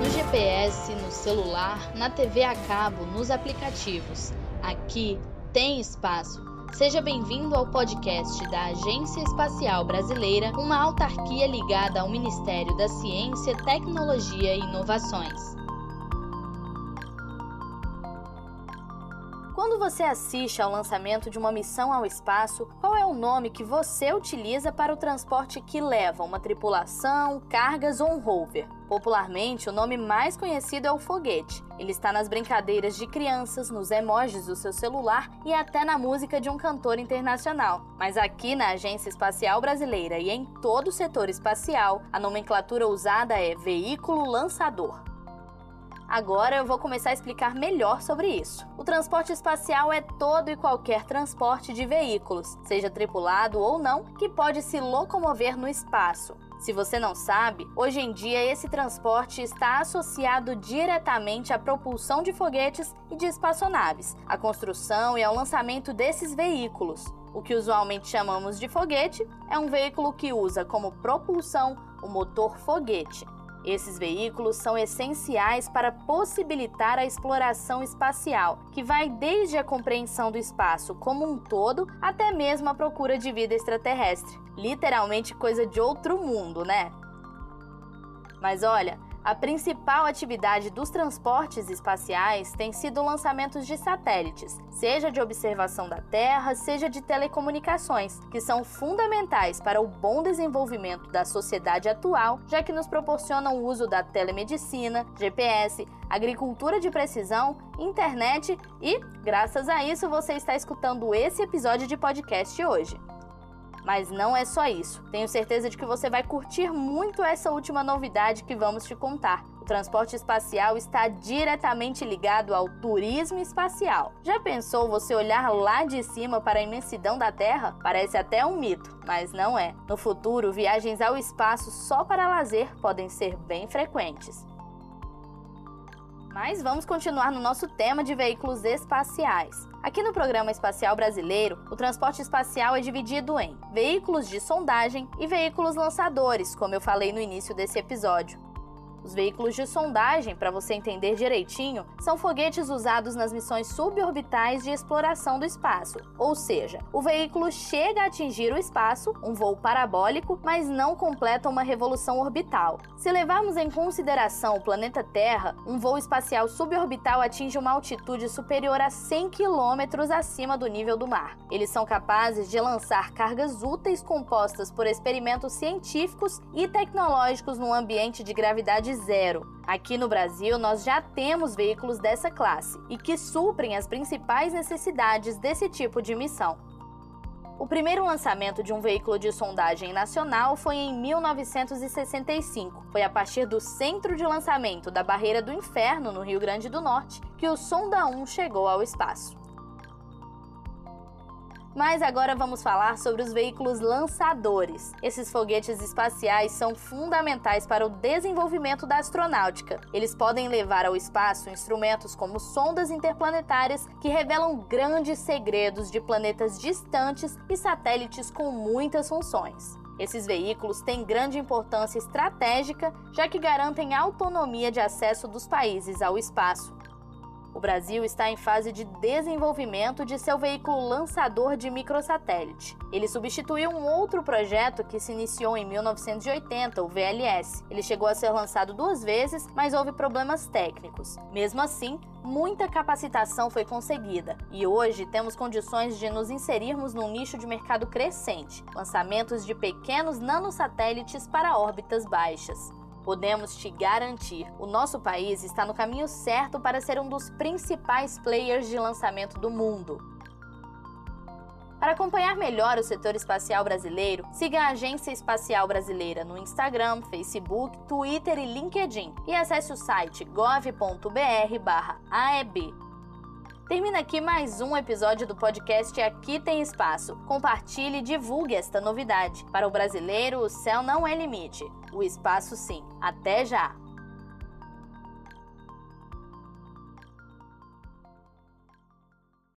No GPS, no celular, na TV a cabo, nos aplicativos. Aqui tem espaço. Seja bem-vindo ao podcast da Agência Espacial Brasileira, uma autarquia ligada ao Ministério da Ciência, Tecnologia e Inovações. Quando você assiste ao lançamento de uma missão ao espaço, qual é o nome que você utiliza para o transporte que leva uma tripulação, cargas ou um rover? Popularmente, o nome mais conhecido é o foguete. Ele está nas brincadeiras de crianças, nos emojis do seu celular e até na música de um cantor internacional. Mas aqui na Agência Espacial Brasileira e em todo o setor espacial, a nomenclatura usada é veículo lançador. Agora eu vou começar a explicar melhor sobre isso. O transporte espacial é todo e qualquer transporte de veículos, seja tripulado ou não, que pode se locomover no espaço. Se você não sabe, hoje em dia esse transporte está associado diretamente à propulsão de foguetes e de espaçonaves, à construção e ao lançamento desses veículos. O que usualmente chamamos de foguete é um veículo que usa como propulsão o motor foguete. Esses veículos são essenciais para possibilitar a exploração espacial, que vai desde a compreensão do espaço como um todo até mesmo a procura de vida extraterrestre. Literalmente coisa de outro mundo, né? Mas olha, a principal atividade dos transportes espaciais tem sido lançamentos de satélites, seja de observação da Terra, seja de telecomunicações, que são fundamentais para o bom desenvolvimento da sociedade atual, já que nos proporcionam o uso da telemedicina, GPS, agricultura de precisão, internet e, graças a isso, você está escutando esse episódio de podcast hoje. Mas não é só isso. Tenho certeza de que você vai curtir muito essa última novidade que vamos te contar. O transporte espacial está diretamente ligado ao turismo espacial. Já pensou você olhar lá de cima para a imensidão da Terra? Parece até um mito, mas não é. No futuro, viagens ao espaço só para lazer podem ser bem frequentes. Mas vamos continuar no nosso tema de veículos espaciais. Aqui no Programa Espacial Brasileiro, o transporte espacial é dividido em veículos de sondagem e veículos lançadores, como eu falei no início desse episódio. Os veículos de sondagem, para você entender direitinho, são foguetes usados nas missões suborbitais de exploração do espaço, ou seja, o veículo chega a atingir o espaço, um voo parabólico, mas não completa uma revolução orbital. Se levarmos em consideração o planeta Terra, um voo espacial suborbital atinge uma altitude superior a 100 km acima do nível do mar. Eles são capazes de lançar cargas úteis compostas por experimentos científicos e tecnológicos num ambiente de gravidade de zero. Aqui no Brasil, nós já temos veículos dessa classe e que suprem as principais necessidades desse tipo de missão. O primeiro lançamento de um veículo de sondagem nacional foi em 1965. Foi a partir do centro de lançamento da Barreira do Inferno, no Rio Grande do Norte, que o Sonda 1 chegou ao espaço. Mas agora vamos falar sobre os veículos lançadores. Esses foguetes espaciais são fundamentais para o desenvolvimento da astronáutica. Eles podem levar ao espaço instrumentos como sondas interplanetárias que revelam grandes segredos de planetas distantes e satélites com muitas funções. Esses veículos têm grande importância estratégica, já que garantem autonomia de acesso dos países ao espaço. O Brasil está em fase de desenvolvimento de seu veículo lançador de microsatélite. Ele substituiu um outro projeto que se iniciou em 1980, o VLS. Ele chegou a ser lançado duas vezes, mas houve problemas técnicos. Mesmo assim, muita capacitação foi conseguida e hoje temos condições de nos inserirmos num nicho de mercado crescente lançamentos de pequenos nanosatélites para órbitas baixas. Podemos te garantir, o nosso país está no caminho certo para ser um dos principais players de lançamento do mundo. Para acompanhar melhor o setor espacial brasileiro, siga a Agência Espacial Brasileira no Instagram, Facebook, Twitter e LinkedIn e acesse o site gov.br/aeb. Termina aqui mais um episódio do podcast Aqui Tem Espaço. Compartilhe e divulgue esta novidade. Para o brasileiro, o céu não é limite, o espaço sim. Até já!